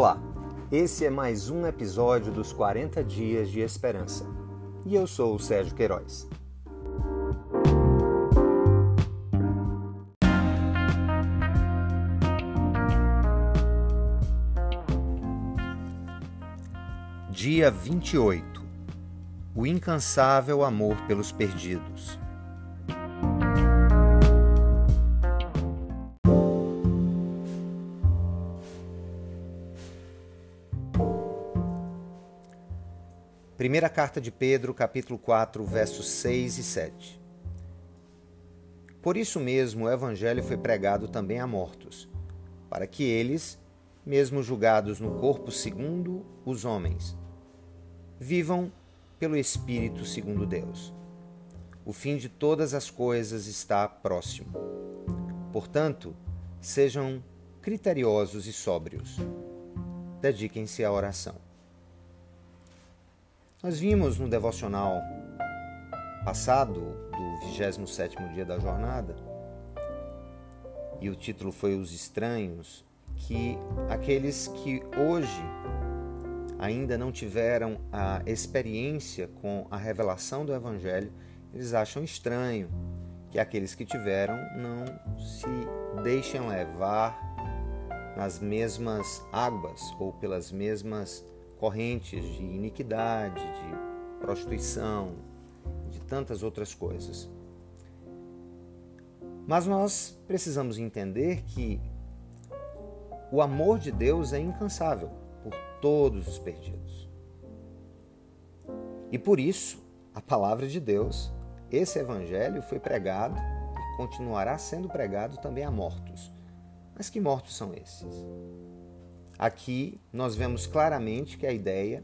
Olá, esse é mais um episódio dos 40 Dias de Esperança e eu sou o Sérgio Queiroz. Dia 28 O incansável amor pelos perdidos. Primeira carta de Pedro, capítulo 4, versos 6 e 7. Por isso mesmo o evangelho foi pregado também a mortos, para que eles, mesmo julgados no corpo segundo os homens, vivam pelo espírito segundo Deus. O fim de todas as coisas está próximo. Portanto, sejam criteriosos e sóbrios. Dediquem-se à oração. Nós vimos no devocional passado, do 27º dia da jornada, e o título foi Os Estranhos, que aqueles que hoje ainda não tiveram a experiência com a revelação do Evangelho, eles acham estranho que aqueles que tiveram não se deixem levar nas mesmas águas ou pelas mesmas correntes de iniquidade, de prostituição, de tantas outras coisas. Mas nós precisamos entender que o amor de Deus é incansável por todos os perdidos. E por isso, a palavra de Deus, esse evangelho foi pregado e continuará sendo pregado também a mortos. Mas que mortos são esses? Aqui nós vemos claramente que a ideia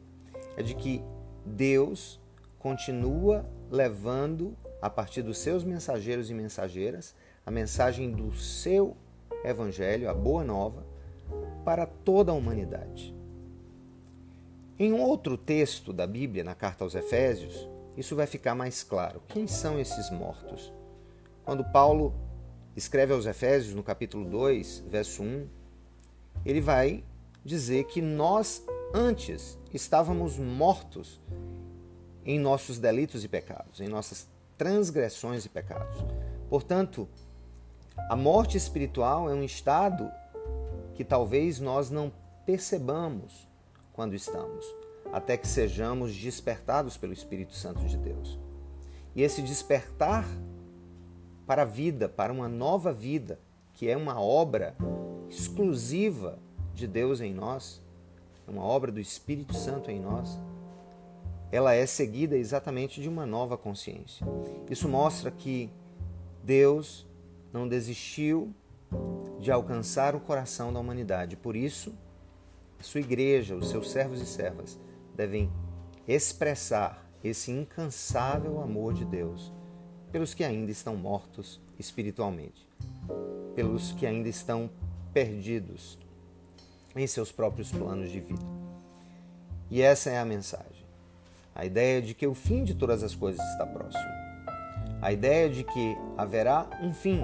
é de que Deus continua levando, a partir dos seus mensageiros e mensageiras, a mensagem do seu evangelho, a boa nova, para toda a humanidade. Em outro texto da Bíblia, na carta aos Efésios, isso vai ficar mais claro. Quem são esses mortos? Quando Paulo escreve aos Efésios, no capítulo 2, verso 1, ele vai dizer que nós antes estávamos mortos em nossos delitos e pecados, em nossas transgressões e pecados. Portanto, a morte espiritual é um estado que talvez nós não percebamos quando estamos, até que sejamos despertados pelo Espírito Santo de Deus. E esse despertar para a vida, para uma nova vida, que é uma obra exclusiva de Deus em nós, é uma obra do Espírito Santo em nós, ela é seguida exatamente de uma nova consciência. Isso mostra que Deus não desistiu de alcançar o coração da humanidade. Por isso, a sua igreja, os seus servos e servas, devem expressar esse incansável amor de Deus pelos que ainda estão mortos espiritualmente, pelos que ainda estão perdidos em seus próprios planos de vida. E essa é a mensagem. A ideia de que o fim de todas as coisas está próximo. A ideia de que haverá um fim.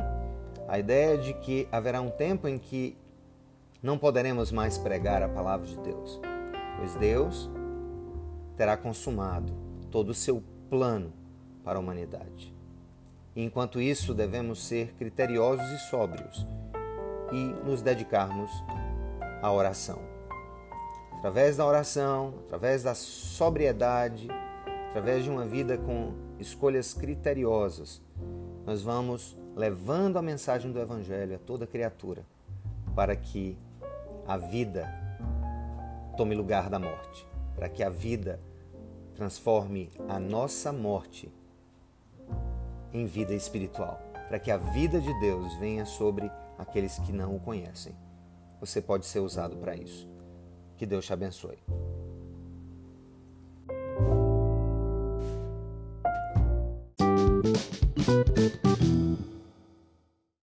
A ideia de que haverá um tempo em que não poderemos mais pregar a palavra de Deus, pois Deus terá consumado todo o seu plano para a humanidade. E enquanto isso, devemos ser criteriosos e sóbrios e nos dedicarmos a oração. Através da oração, através da sobriedade, através de uma vida com escolhas criteriosas, nós vamos levando a mensagem do Evangelho a toda criatura, para que a vida tome lugar da morte, para que a vida transforme a nossa morte em vida espiritual, para que a vida de Deus venha sobre aqueles que não o conhecem você pode ser usado para isso. Que Deus te abençoe.